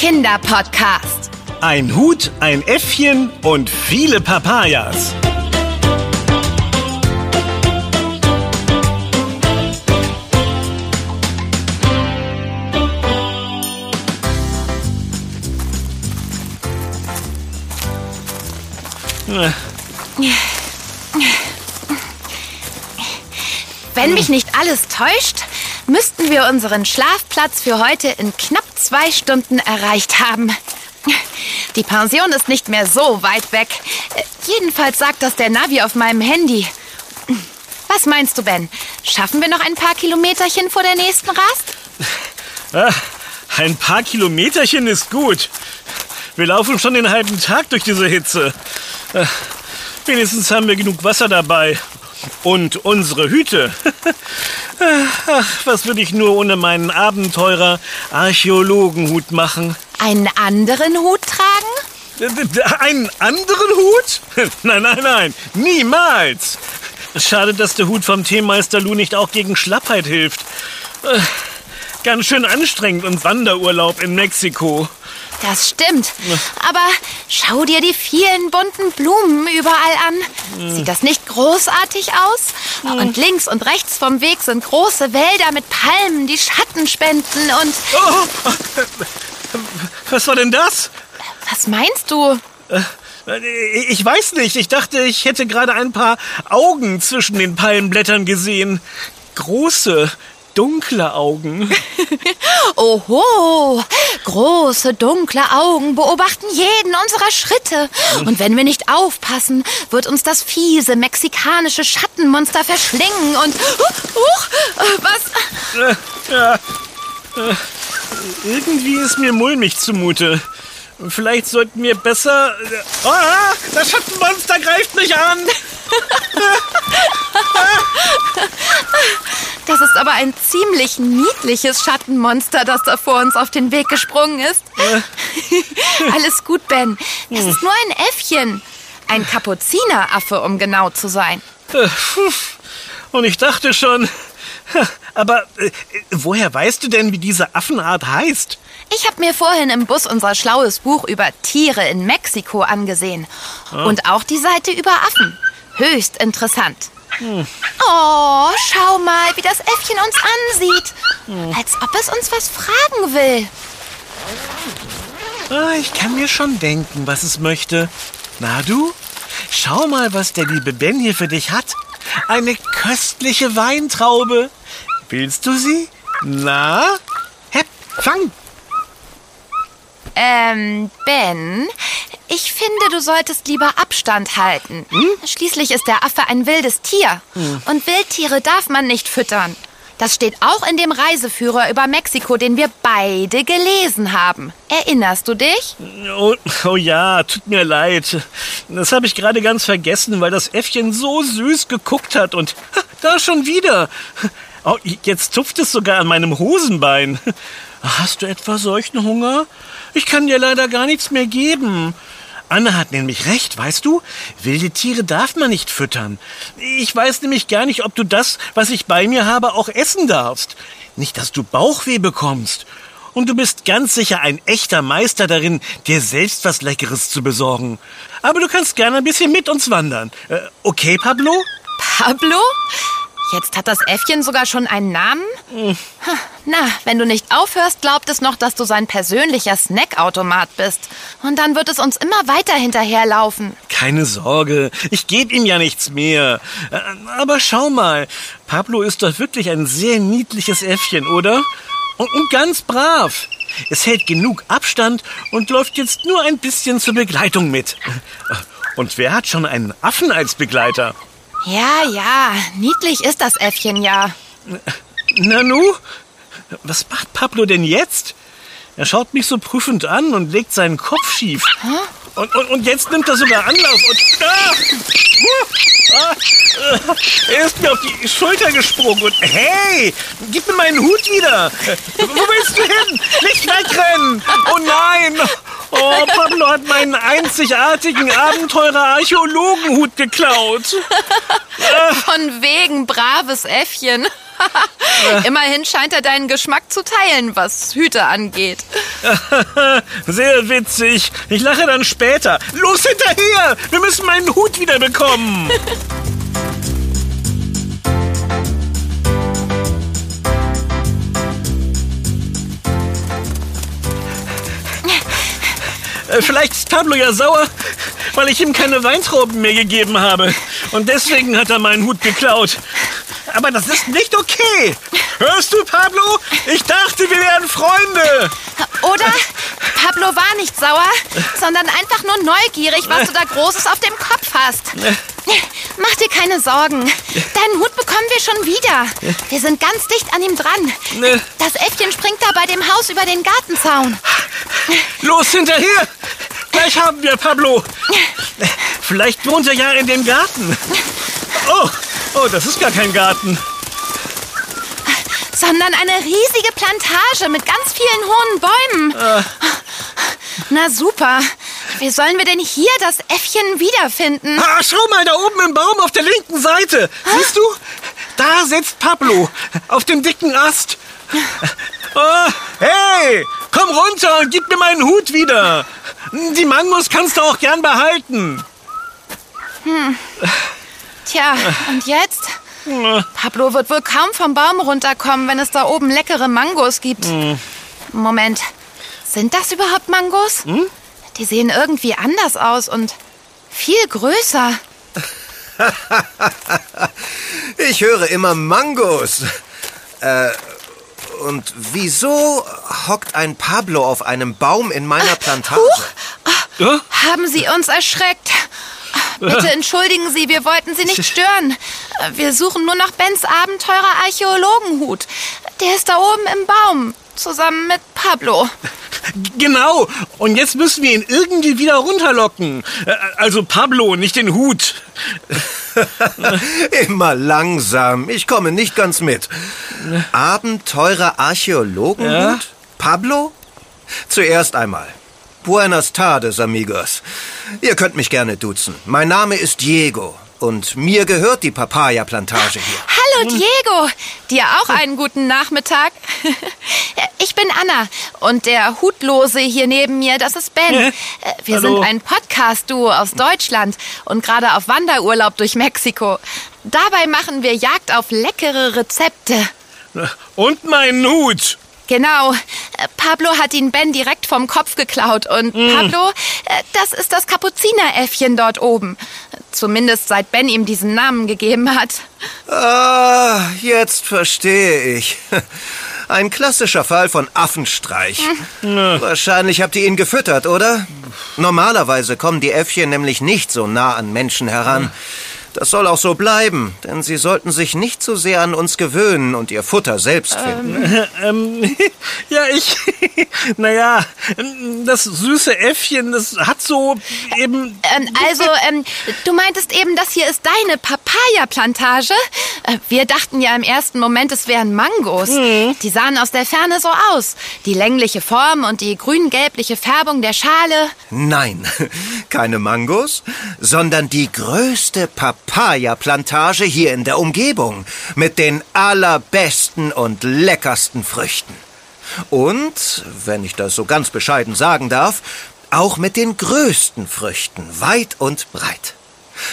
Kinderpodcast. Ein Hut, ein Äffchen und viele Papayas. Wenn mich nicht alles täuscht, müssten wir unseren Schlafplatz für heute in knapp zwei Stunden erreicht haben. Die Pension ist nicht mehr so weit weg. Äh, Jedenfalls sagt das der Navi auf meinem Handy. Was meinst du, Ben? Schaffen wir noch ein paar Kilometerchen vor der nächsten Rast? Ah, ein paar Kilometerchen ist gut. Wir laufen schon den halben Tag durch diese Hitze. Ah, Wenigstens haben wir genug Wasser dabei. Und unsere Hüte. Ach, was würde ich nur ohne meinen Abenteurer Archäologenhut machen? Einen anderen Hut tragen? Einen anderen Hut? Nein, nein, nein, niemals. Schade, dass der Hut vom Teemeister Lou nicht auch gegen Schlappheit hilft. Äh, Ganz schön anstrengend und Wanderurlaub in Mexiko. Das stimmt. Aber schau dir die vielen bunten Blumen überall an. Sieht das nicht großartig aus? Und links und rechts vom Weg sind große Wälder mit Palmen, die Schatten spenden. Und Oh, was war denn das? was meinst du? Ich weiß nicht. Ich dachte, ich hätte gerade ein paar Augen zwischen den Palmenblättern gesehen. Große, dunkle Augen. Oho, große, dunkle Augen beobachten jeden unserer Schritte. Und wenn wir nicht aufpassen, wird uns das fiese mexikanische Schattenmonster verschlingen und... Huch, huch, äh, was? Äh, Ja. Äh, Irgendwie ist mir mulmig zumute. Vielleicht sollten wir besser. Ah, das Schattenmonster greift mich an! Das ist aber ein ziemlich niedliches Schattenmonster, das da vor uns auf den Weg gesprungen ist. Alles gut, Ben. Es ist nur ein Äffchen. Ein Kapuzineraffe, um genau zu sein. Äh. Und ich dachte schon. Aber äh, woher weißt du denn, wie diese Affenart heißt? Ich habe mir vorhin im Bus unser schlaues Buch über Tiere in Mexiko angesehen. Und auch die Seite über Affen. Höchst interessant. Oh, schau mal, wie das Äffchen uns ansieht. Als ob es uns was fragen will. Ah, ich kann mir schon denken, was es möchte. Na du? Schau mal, was der liebe Ben hier für dich hat. Eine köstliche Weintraube. Willst du sie? Na? Hepp, fang. Ähm, Ben, ich finde, du solltest lieber Abstand halten. Schließlich ist der Affe ein wildes Tier. Und Wildtiere darf man nicht füttern. Das steht auch in dem Reiseführer über Mexiko, den wir beide gelesen haben. Erinnerst du dich? Oh, oh ja, tut mir leid. Das habe ich gerade ganz vergessen, weil das Äffchen so süß geguckt hat und da schon wieder. Oh, jetzt tupft es sogar an meinem Hosenbein. Hast du etwa solchen Hunger? Ich kann dir leider gar nichts mehr geben. Anna hat nämlich recht, weißt du? Wilde Tiere darf man nicht füttern. Ich weiß nämlich gar nicht, ob du das, was ich bei mir habe, auch essen darfst. Nicht, dass du Bauchweh bekommst. Und du bist ganz sicher ein echter Meister darin, dir selbst was Leckeres zu besorgen. Aber du kannst gerne ein bisschen mit uns wandern. Äh, okay, Pablo? Pablo? Jetzt hat das Äffchen sogar schon einen Namen? Na, wenn du nicht aufhörst, glaubt es noch, dass du sein persönlicher Snackautomat bist. Und dann wird es uns immer weiter hinterherlaufen. Keine Sorge, ich gebe ihm ja nichts mehr. Äh, Aber schau mal, Pablo ist doch wirklich ein sehr niedliches Äffchen, oder? Und, und ganz brav. Es hält genug Abstand und läuft jetzt nur ein bisschen zur Begleitung mit. Und wer hat schon einen Affen als Begleiter? Ja, ja, niedlich ist das Äffchen ja. Nanu? Was macht Pablo denn jetzt? Er schaut mich so prüfend an und legt seinen Kopf schief. Und, und, und jetzt nimmt er sogar Anlauf und... Ah! Uh! Er ist mir auf die Schulter gesprungen und... Hey! Gib mir meinen Hut wieder! Wo willst du hin? Nicht wegrennen! Oh nein! Oh, Pablo hat meinen einzigartigen Abenteurer-Archäologenhut geklaut. Von wegen braves Äffchen. Immerhin scheint er deinen Geschmack zu teilen, was Hüte angeht. Sehr witzig. Ich lache dann später. Los hinterher! Wir müssen meinen Hut wieder bekommen. Äh, Vielleicht ist Pablo ja sauer, weil ich ihm keine Weintrauben mehr gegeben habe. Und deswegen hat er meinen Hut geklaut. Aber das ist nicht okay. Hörst du, Pablo? Ich dachte, wir wären Freunde. Oder Pablo war nicht sauer, sondern einfach nur neugierig, was du da Großes auf dem Kopf hast. Mach dir keine Sorgen. Deinen Hut bekommen wir schon wieder. Wir sind ganz dicht an ihm dran. Ne. Das Äffchen springt da bei dem Haus über den Gartenzaun. Los hinterher! Gleich haben wir Pablo. Vielleicht wohnt er ja in dem Garten. Oh, oh, das ist gar kein Garten. Sondern eine riesige Plantage mit ganz vielen hohen Bäumen. Na super. Wie sollen wir denn hier das Äffchen wiederfinden? Ah, schau mal, da oben im Baum auf der linken Seite. Siehst du? Da sitzt Pablo auf dem dicken Ast. Oh, hey, komm runter und gib mir meinen Hut wieder. Die Mangos kannst du auch gern behalten. Tja, und jetzt? Pablo wird wohl kaum vom Baum runterkommen, wenn es da oben leckere Mangos gibt. Moment, sind das überhaupt Mangos? Die sehen irgendwie anders aus und viel größer. Ich höre immer Mangos. Äh, und wieso hockt ein Pablo auf einem Baum in meiner Plantage? Ja? Haben Sie uns erschreckt? Bitte entschuldigen Sie, wir wollten Sie nicht stören. Wir suchen nur nach Bens Abenteurer Archäologenhut. Der ist da oben im Baum, zusammen mit Pablo. Genau. Und jetzt müssen wir ihn irgendwie wieder runterlocken. Äh, Also Pablo, nicht den Hut. Immer langsam. Ich komme nicht ganz mit. Abenteurer Archäologenhut? Ja? Pablo? Zuerst einmal. Buenas tardes, amigos. Ihr könnt mich gerne duzen. Mein Name ist Diego und mir gehört die Papaya-Plantage hier. Hallo Diego, dir auch einen guten Nachmittag. Ich bin Anna und der Hutlose hier neben mir, das ist Ben. Äh, Wir Hallo. sind ein Podcast-Duo aus Deutschland und gerade auf Wanderurlaub durch Mexiko. Dabei machen wir Jagd auf leckere Rezepte. Und meinen Hut. Genau. Äh, Pablo hat ihn Ben direkt vom Kopf geklaut. Und Pablo, äh, das ist das Kapuzineräffchen dort oben. Zumindest seit Ben ihm diesen Namen gegeben hat. Ah, jetzt verstehe ich. Ein klassischer Fall von Affenstreich. Wahrscheinlich habt ihr ihn gefüttert, oder? Normalerweise kommen die Äffchen nämlich nicht so nah an Menschen heran. Das soll auch so bleiben, denn sie sollten sich nicht zu sehr an uns gewöhnen und ihr Futter selbst finden. Ähm, ja, ich. naja, das süße Äffchen, das hat so eben. Ähm, also, ähm, du meintest eben, das hier ist deine Papaya-Plantage? Äh, wir dachten ja im ersten Moment, es wären Mangos. Die sahen aus der Ferne so aus. Die längliche Form und die grün-gelbliche Färbung der Schale. Nein, keine Mangos, sondern die größte Papaya-Plantage hier in der Umgebung mit den allerbesten und leckersten Früchten. Und, wenn ich das so ganz bescheiden sagen darf, auch mit den größten Früchten, weit und breit.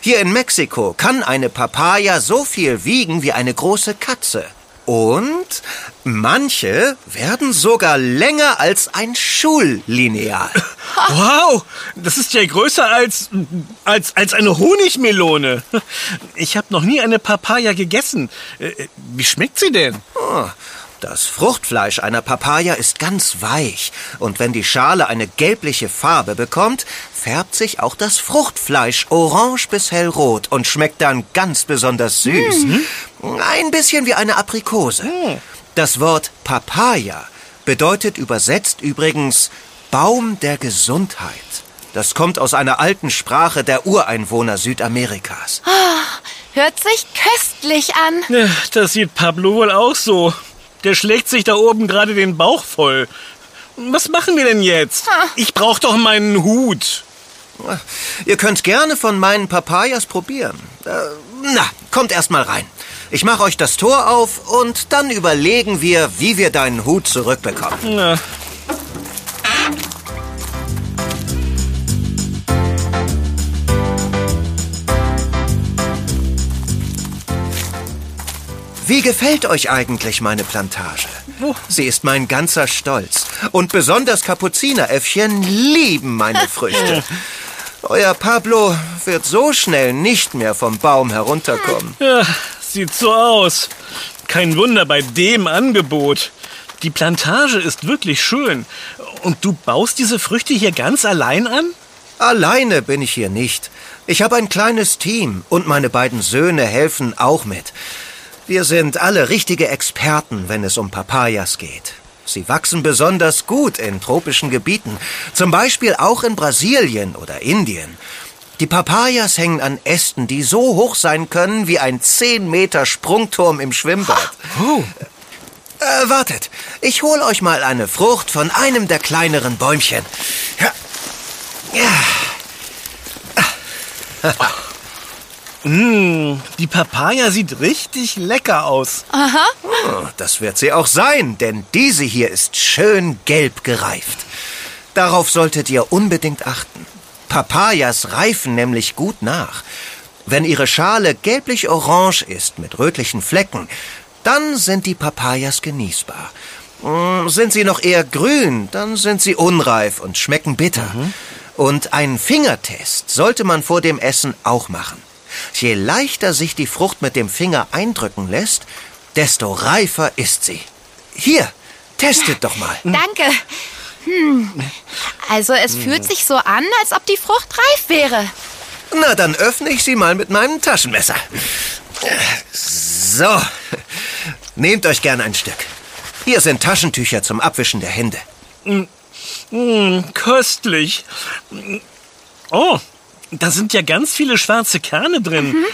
Hier in Mexiko kann eine Papaya so viel wiegen wie eine große Katze. Und manche werden sogar länger als ein Schullineal. Wow, das ist ja größer als, als, als eine Honigmelone. Ich habe noch nie eine Papaya gegessen. Äh, Wie schmeckt sie denn? Oh, das Fruchtfleisch einer Papaya ist ganz weich und wenn die Schale eine gelbliche Farbe bekommt, färbt sich auch das Fruchtfleisch orange bis hellrot und schmeckt dann ganz besonders süß. Ein bisschen wie eine Aprikose. Das Wort Papaya bedeutet übersetzt übrigens Baum der Gesundheit. Das kommt aus einer alten Sprache der Ureinwohner Südamerikas. Hört sich köstlich an. Ja, Das sieht Pablo wohl auch so. Der schlägt sich da oben gerade den Bauch voll. Was machen wir denn jetzt? Ich brauch doch meinen Hut. Ihr könnt gerne von meinen Papayas probieren. Äh, na, kommt erst mal rein. Ich mache euch das Tor auf und dann überlegen wir, wie wir deinen Hut zurückbekommen. Na, Wie gefällt euch eigentlich meine Plantage? Sie ist mein ganzer Stolz. Und besonders Kapuzineräffchen lieben meine Früchte. Euer Pablo wird so schnell nicht mehr vom Baum herunterkommen. Sieht so aus. Kein Wunder bei dem Angebot. Die Plantage ist wirklich schön. Und du baust diese Früchte hier ganz allein an? Alleine bin ich hier nicht. Ich habe ein kleines Team und meine beiden Söhne helfen auch mit. Wir sind alle richtige Experten, wenn es um Papayas geht. Sie wachsen besonders gut in tropischen Gebieten, zum Beispiel auch in Brasilien oder Indien. Die Papayas hängen an Ästen, die so hoch sein können wie ein 10 Meter Sprungturm im Schwimmbad. Oh. Äh, wartet, ich hol euch mal eine Frucht von einem der kleineren Bäumchen. Ja. Ja. Mm, die Papaya sieht richtig lecker aus. Oh, Das wird sie auch sein, denn diese hier ist schön gelb gereift. Darauf solltet ihr unbedingt achten. Papayas reifen nämlich gut nach. Wenn ihre Schale gelblich-orange ist mit rötlichen Flecken, dann sind die Papayas genießbar. Mm, Sind sie noch eher grün, dann sind sie unreif und schmecken bitter. Und einen Fingertest sollte man vor dem Essen auch machen. Je leichter sich die Frucht mit dem Finger eindrücken lässt, desto reifer ist sie. Hier, testet doch mal. Danke. Hm. Also es fühlt sich so an, als ob die Frucht reif wäre. Na, dann öffne ich sie mal mit meinem Taschenmesser. So, nehmt euch gern ein Stück. Hier sind Taschentücher zum Abwischen der Hände. Mm, köstlich. Oh, da sind ja ganz viele schwarze Kerne drin.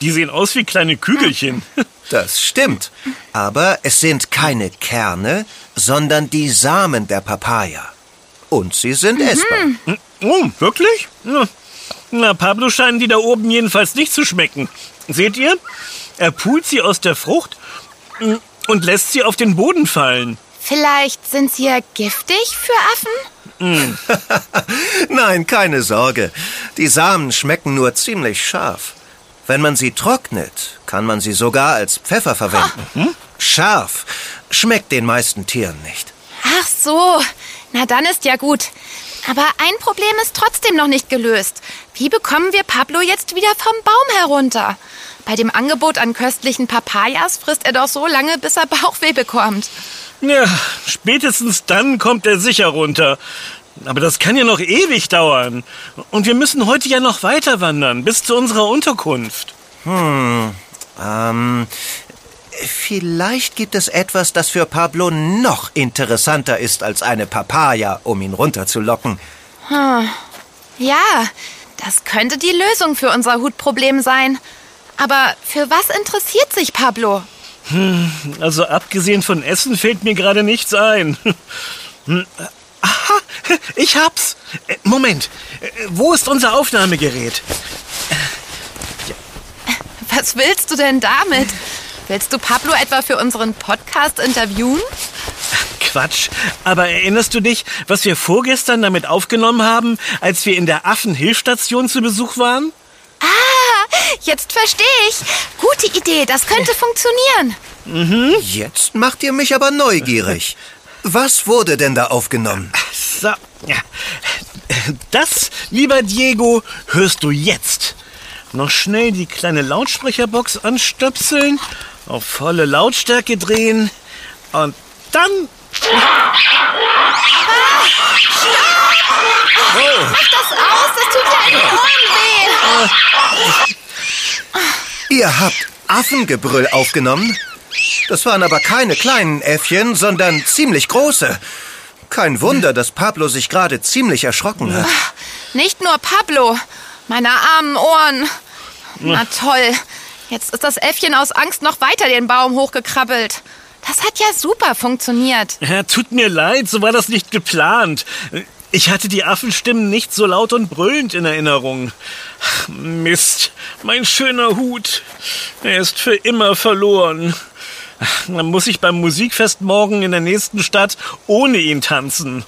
Die sehen aus wie kleine Kügelchen. Das stimmt. Aber es sind keine Kerne, sondern die Samen der Papaya. Und sie sind essbar. Oh, wirklich? Na, Pablo scheinen die da oben jedenfalls nicht zu schmecken. Seht ihr? Er pult sie aus der Frucht mm, und lässt sie auf den Boden fallen. Vielleicht sind sie ja giftig für Affen? Nein, keine Sorge. Die Samen schmecken nur ziemlich scharf. Wenn man sie trocknet, kann man sie sogar als Pfeffer verwenden. Scharf schmeckt den meisten Tieren nicht. Ach so, na dann ist ja gut. Aber ein Problem ist trotzdem noch nicht gelöst. Wie bekommen wir Pablo jetzt wieder vom Baum herunter? Bei dem Angebot an köstlichen Papayas frisst er doch so lange, bis er Bauchweh bekommt. Ja, spätestens dann kommt er sicher runter. Aber das kann ja noch ewig dauern. Und wir müssen heute ja noch weiter wandern, bis zu unserer Unterkunft. Ähm, vielleicht gibt es etwas, das für Pablo noch interessanter ist als eine Papaya, um ihn runterzulocken. Ja, das könnte die Lösung für unser Hutproblem sein. Aber für was interessiert sich Pablo? Also abgesehen von Essen fällt mir gerade nichts ein. Hm, Aha, ich hab's. Äh, Moment, äh, wo ist unser Aufnahmegerät? Was willst du denn damit? Willst du Pablo etwa für unseren Podcast interviewen? Quatsch. Aber erinnerst du dich, was wir vorgestern damit aufgenommen haben, als wir in der Affenhilfstation zu Besuch waren? Ah, jetzt verstehe ich. Gute Idee, das könnte funktionieren. Jetzt macht ihr mich aber neugierig. Was wurde denn da aufgenommen? So, ja. Das, lieber Diego, hörst du jetzt. Noch schnell die kleine Lautsprecherbox anstöpseln, auf volle Lautstärke drehen und dann... Mach das aus, das tut ja in den Ohren weh. Ihr habt Affengebrüll aufgenommen? Das waren aber keine kleinen Äffchen, sondern ziemlich große. Kein Wunder, dass Pablo sich gerade ziemlich erschrocken hat. Nicht nur Pablo, meine armen Ohren. Na toll, jetzt ist das Äffchen aus Angst noch weiter den Baum hochgekrabbelt. Das hat ja super funktioniert. Ja, tut mir leid, so war das nicht geplant. Ich hatte die Affenstimmen nicht so laut und brüllend in Erinnerung. Mist, mein schöner Hut. Er ist für immer verloren. Dann muss ich beim Musikfest morgen in der nächsten Stadt ohne ihn tanzen.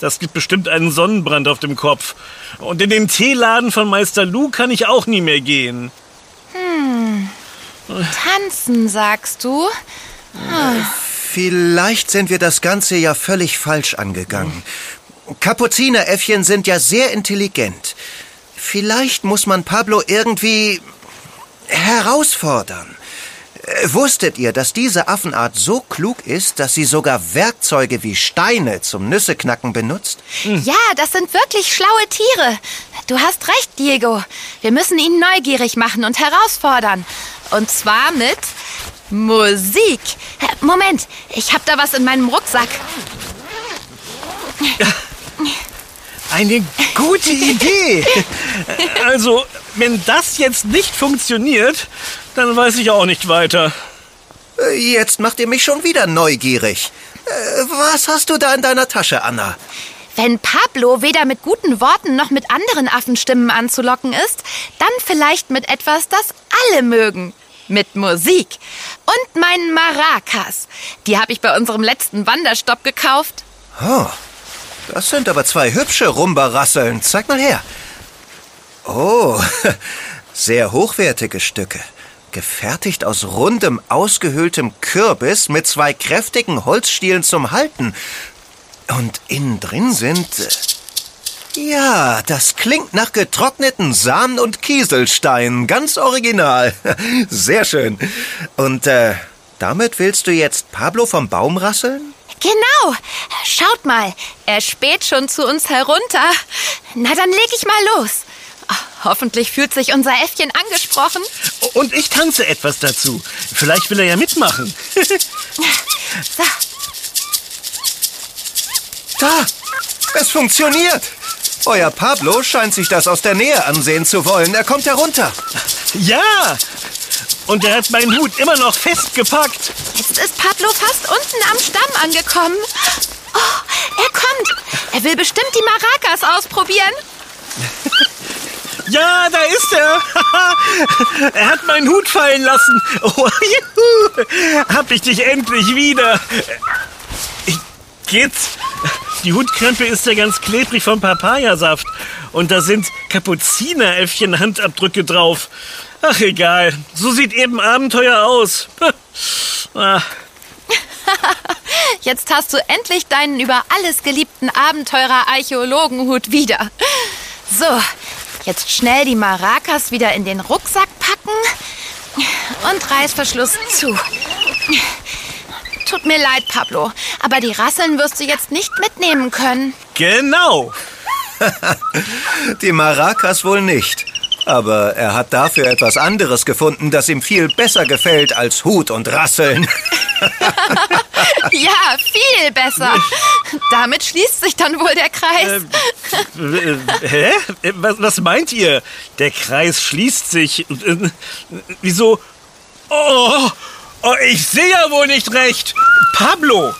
Das gibt bestimmt einen Sonnenbrand auf dem Kopf. Und in den Teeladen von Meister Lou kann ich auch nie mehr gehen. Hm. Tanzen, sagst du? Vielleicht sind wir das Ganze ja völlig falsch angegangen. Kapuzineräffchen sind ja sehr intelligent. Vielleicht muss man Pablo irgendwie herausfordern. Äh, wusstet ihr, dass diese Affenart so klug ist, dass sie sogar Werkzeuge wie Steine zum Nüsseknacken benutzt? Ja, das sind wirklich schlaue Tiere. Du hast recht, Diego. Wir müssen ihn neugierig machen und herausfordern. Und zwar mit Musik. Moment, ich hab da was in meinem Rucksack. Eine gute Idee. Also, wenn das jetzt nicht funktioniert, dann weiß ich auch nicht weiter. Jetzt macht ihr mich schon wieder neugierig. Äh, was hast du da in deiner Tasche, Anna? Wenn Pablo weder mit guten Worten noch mit anderen Affenstimmen anzulocken ist, dann vielleicht mit etwas, das alle mögen. Mit Musik. Und meinen Maracas. Die habe ich bei unserem letzten Wanderstopp gekauft. Oh, das sind aber zwei hübsche Rumba-Rasseln. Zeig mal her. Oh, sehr hochwertige Stücke. Gefertigt aus rundem, ausgehöhltem Kürbis mit zwei kräftigen Holzstielen zum Halten. Und innen drin sind... Ja, das klingt nach getrockneten Samen und Kieselsteinen. Ganz original. Sehr schön. Und äh, damit willst du jetzt Pablo vom Baum rasseln? Genau. Schaut mal, er späht schon zu uns herunter. Na, dann leg ich mal los. Hoffentlich fühlt sich unser Äffchen angesprochen. Und ich tanze etwas dazu. Vielleicht will er ja mitmachen. so. Da, es funktioniert. Euer Pablo scheint sich das aus der Nähe ansehen zu wollen. Er kommt herunter. Ja, und er hat meinen Hut immer noch festgepackt. Jetzt ist Pablo fast unten am Stamm angekommen. Oh, er kommt. Er will bestimmt die Maracas ausprobieren. Ja, da ist er. er hat meinen Hut fallen lassen. Oh, juhu. Hab ich dich endlich wieder. Geht's? Die Hutkrempe ist ja ganz klebrig vom Papayasaft. Und da sind Kapuzineräffchen-Handabdrücke drauf. Ach, egal. So sieht eben Abenteuer aus. ah. Jetzt hast du endlich deinen über alles geliebten Abenteurer-Archäologenhut wieder. So, jetzt schnell die Maracas wieder in den Rucksack packen und Reißverschluss zu. Tut mir leid, Pablo, aber die Rasseln wirst du jetzt nicht mitnehmen können. Genau. die Maracas wohl nicht. Aber er hat dafür etwas anderes gefunden, das ihm viel besser gefällt als Hut und Rasseln. ja, viel besser. Damit schließt sich dann wohl der Kreis. Äh, hä? Was, was meint ihr? Der Kreis schließt sich. Äh, wieso? Oh, oh, ich sehe ja wohl nicht recht. Pablo,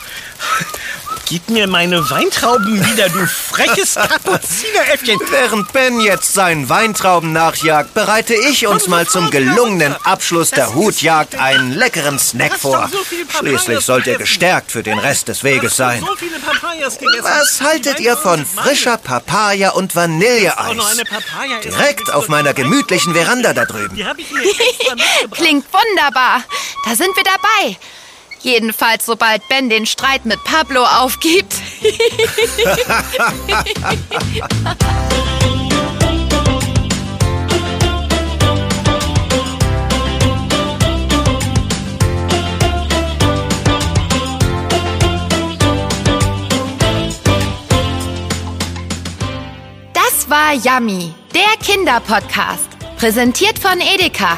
Gib mir meine Weintrauben wieder, du freches Kapuzineräffchen. Während Ben jetzt seinen Weintrauben nachjagt, bereite ich uns mal zum gelungenen Abschluss der Hutjagd einen leckeren Snack vor. Schließlich sollt ihr gestärkt für den Rest des Weges sein. Was haltet ihr von frischer Papaya und Vanilleeis? Direkt auf meiner gemütlichen Veranda da drüben. Klingt wunderbar. Da sind wir dabei. Jedenfalls, sobald Ben den Streit mit Pablo aufgibt. Das war Yummy, der Kinderpodcast. Präsentiert von Edeka.